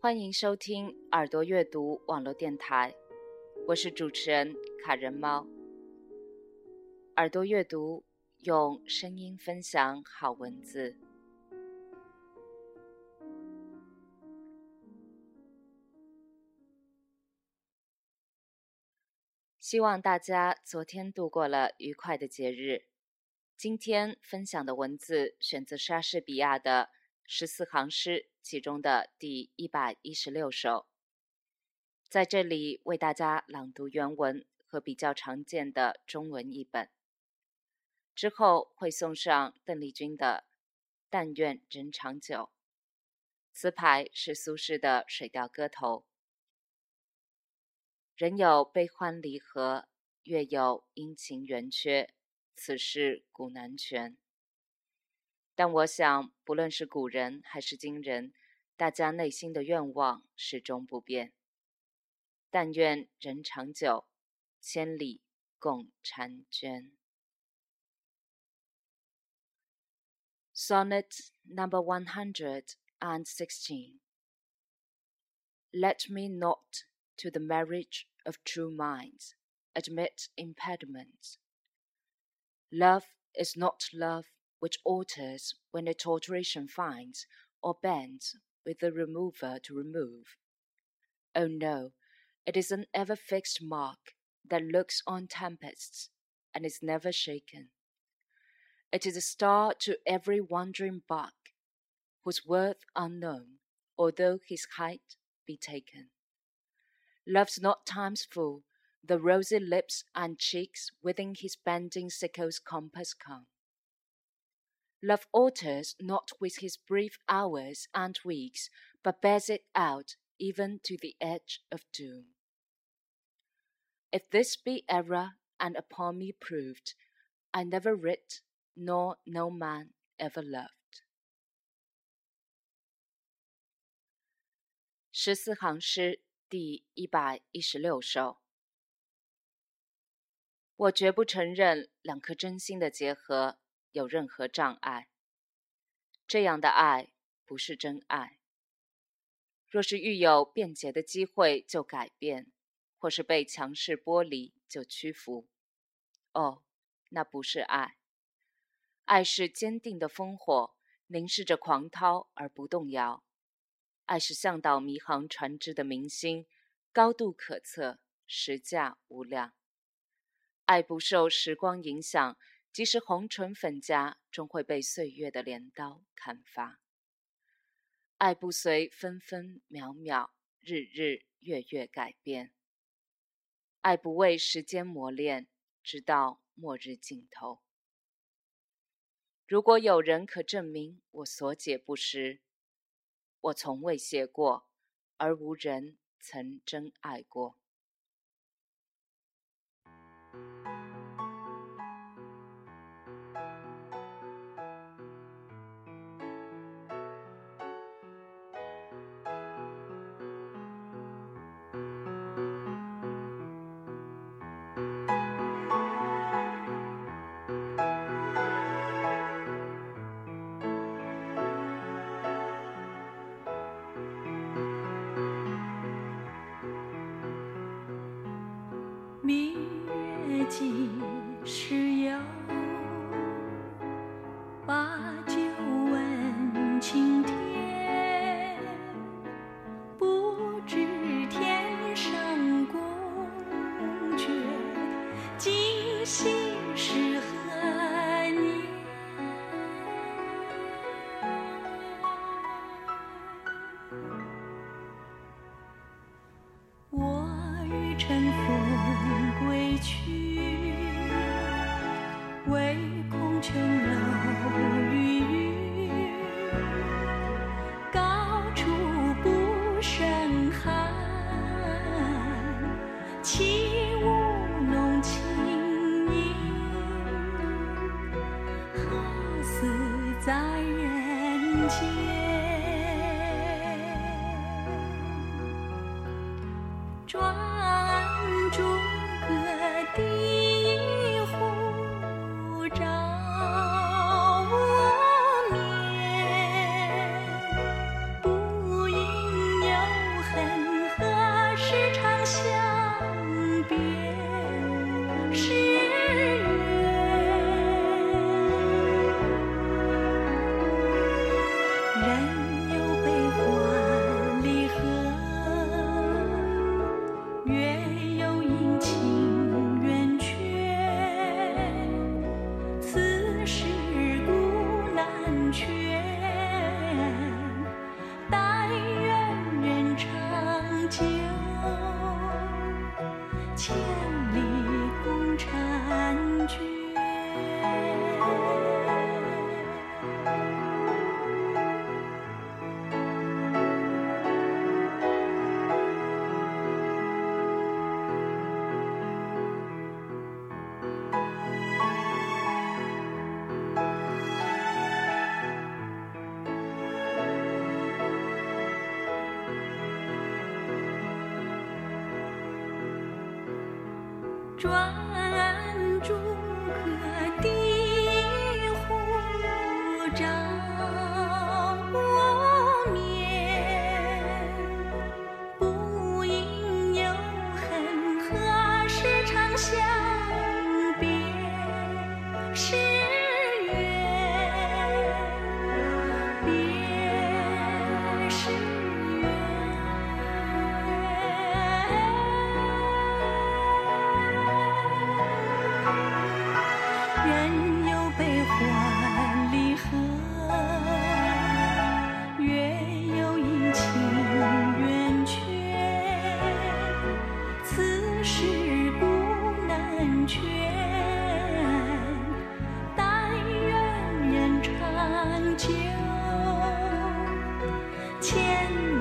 欢迎收听耳朵阅读网络电台，我是主持人卡人猫。耳朵阅读用声音分享好文字，希望大家昨天度过了愉快的节日。今天分享的文字选自莎士比亚的十四行诗。其中的第一百一十六首，在这里为大家朗读原文和比较常见的中文译本。之后会送上邓丽君的《但愿人长久》，词牌是苏轼的《水调歌头》。人有悲欢离合，月有阴晴圆缺，此事古难全。但我想，不论是古人还是今人，大家内心的愿望始终不变。但愿人长久，千里共婵娟。Sonnet Number One Hundred and Sixteen. Let me not to the marriage of true minds admit impediments. Love is not love which alters when its alteration finds or bends with the remover to remove. Oh no, it is an ever fixed mark that looks on tempests and is never shaken. It is a star to every wandering bark, whose worth unknown, although his height be taken. Love's not time's full, the rosy lips and cheeks within his bending sickle's compass come. Love alters not with his brief hours and weeks, but bears it out even to the edge of doom. If this be error and upon me proved, I never writ, nor no man ever loved. 十四行诗第一百一十六首。我绝不承认两颗真心的结合 有任何障碍。这样的爱不是真爱。若是遇有辩解的机会就改变，或是被强势剥离就屈服，哦，那不是爱。爱是坚定的烽火，凝视着狂涛而不动摇。爱是向导迷航船只的明星，高度可测，实价无量。爱不受时光影响。即使红唇粉颊，终会被岁月的镰刀砍伐。爱不随分分秒秒、日日月月改变。爱不为时间磨练，直到末日尽头。如果有人可证明我所解不实，我从未写过，而无人曾真爱过。明月几时有把酒问青天不知天上宫阙今夕是何年？我欲乘去，唯恐琼楼玉宇，高处不胜寒。起舞弄清影，何似在人间？转朱阁。Tí 转。长久千